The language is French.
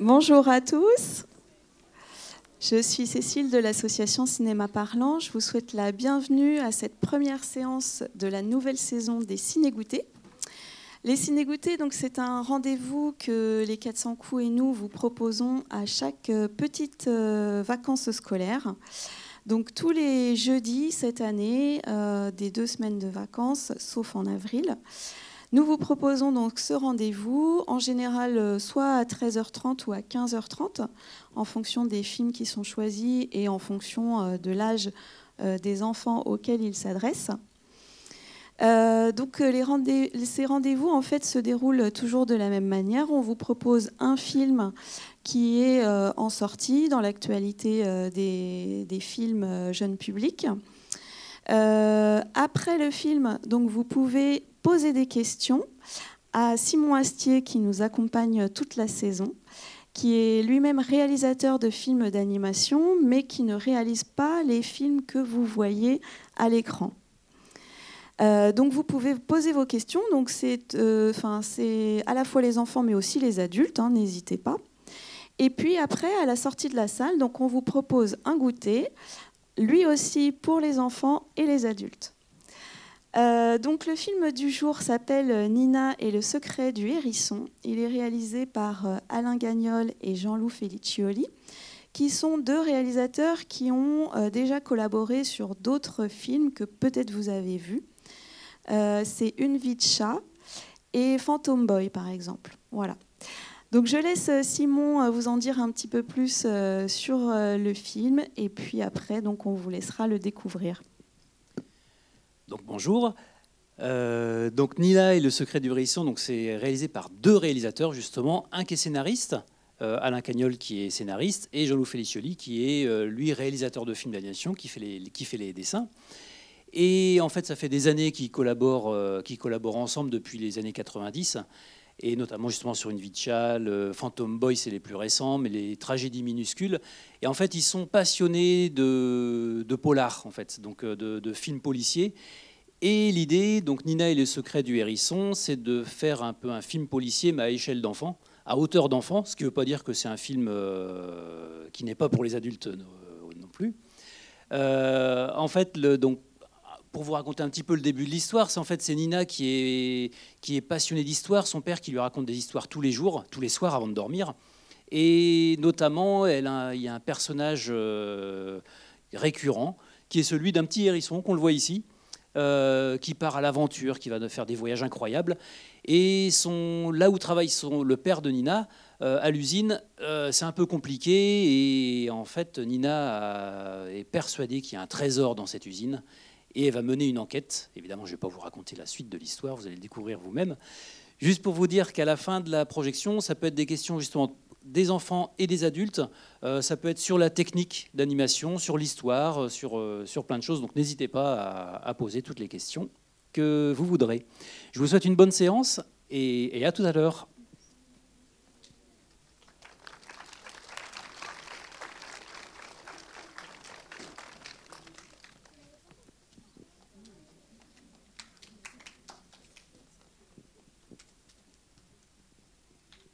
Bonjour à tous. Je suis Cécile de l'association Cinéma Parlant. Je vous souhaite la bienvenue à cette première séance de la nouvelle saison des Ciné-Goûtés. Les Ciné-Goûtés, donc, c'est un rendez-vous que les 400 coups et nous vous proposons à chaque petite euh, vacances scolaires. Donc tous les jeudis cette année, euh, des deux semaines de vacances, sauf en avril. Nous vous proposons donc ce rendez-vous, en général euh, soit à 13h30 ou à 15h30, en fonction des films qui sont choisis et en fonction euh, de l'âge euh, des enfants auxquels ils s'adressent. donc ces rendez-vous en fait se déroulent toujours de la même manière. On vous propose un film qui est en sortie dans l'actualité des, des, films jeunes publics. après le film, donc vous pouvez poser des questions à Simon Astier qui nous accompagne toute la saison, qui est lui-même réalisateur de films d'animation, mais qui ne réalise pas les films que vous voyez à l'écran. Euh, donc vous pouvez poser vos questions. Donc c'est, euh, c'est à la fois les enfants, mais aussi les adultes. Hein, n'hésitez pas. Et puis après, à la sortie de la salle, donc on vous propose un goûter, lui aussi pour les enfants et les adultes. Euh, donc le film du jour s'appelle Nina et le secret du hérisson. Il est réalisé par euh, Alain Gagnol et Jean-Loup Feliccioli, qui sont deux réalisateurs qui ont euh, déjà collaboré sur d'autres films que peut-être vous avez vus. C'est Une vie de chat et Phantom Boy par exemple. Voilà. Donc je laisse Simon vous en dire un petit peu plus sur le film et puis après donc on vous laissera le découvrir. Donc bonjour. Euh, donc Nina et le secret du hérisson, donc c'est réalisé par deux réalisateurs justement, un qui est scénariste, euh, Alain Cagnol qui est scénariste, et Jean-Loup Felicioli qui est euh, lui réalisateur de films d'animation, qui fait les dessins. Et en fait, ça fait des années qu'ils collaborent, ensemble depuis les années 90 et notamment justement sur Une vie de chat, Phantom Boy, c'est les plus récents, mais les tragédies minuscules. Et en fait, ils sont passionnés de, de polar, en fait, donc de, films policiers. Et l'idée, donc Nina et les secrets du hérisson, c'est de faire un peu un film policier, mais à échelle d'enfant, à hauteur d'enfant, ce qui ne veut pas dire que c'est un film euh, qui n'est pas pour les adultes euh, non plus. en fait, donc, pour vous raconter un petit peu le début de l'histoire, c'est en fait c'est Nina qui est, qui est passionnée d'histoire, son père qui lui raconte des histoires tous les jours, tous les soirs avant de dormir. Et notamment, il y a un personnage euh, récurrent qui est celui d'un petit hérisson qu'on le voit ici, euh, qui part à l'aventure, qui va faire des voyages incroyables. Et son, là où travaille son, le père de Nina, euh, à l'usine, c'est un peu compliqué. Et en fait, Nina est persuadée qu'il y a un trésor dans cette usine et elle va mener une enquête. Évidemment, je ne vais pas vous raconter la suite de l'histoire, vous allez le découvrir vous-même. Juste pour vous dire qu'à la fin de la projection, ça peut être des questions justement des enfants et des adultes. Euh, ça peut être sur la technique d'animation, sur l'histoire, euh, sur, euh, sur plein de choses. Donc n'hésitez pas à, poser toutes les questions que vous voudrez. Je vous souhaite une bonne séance et à tout à l'heure.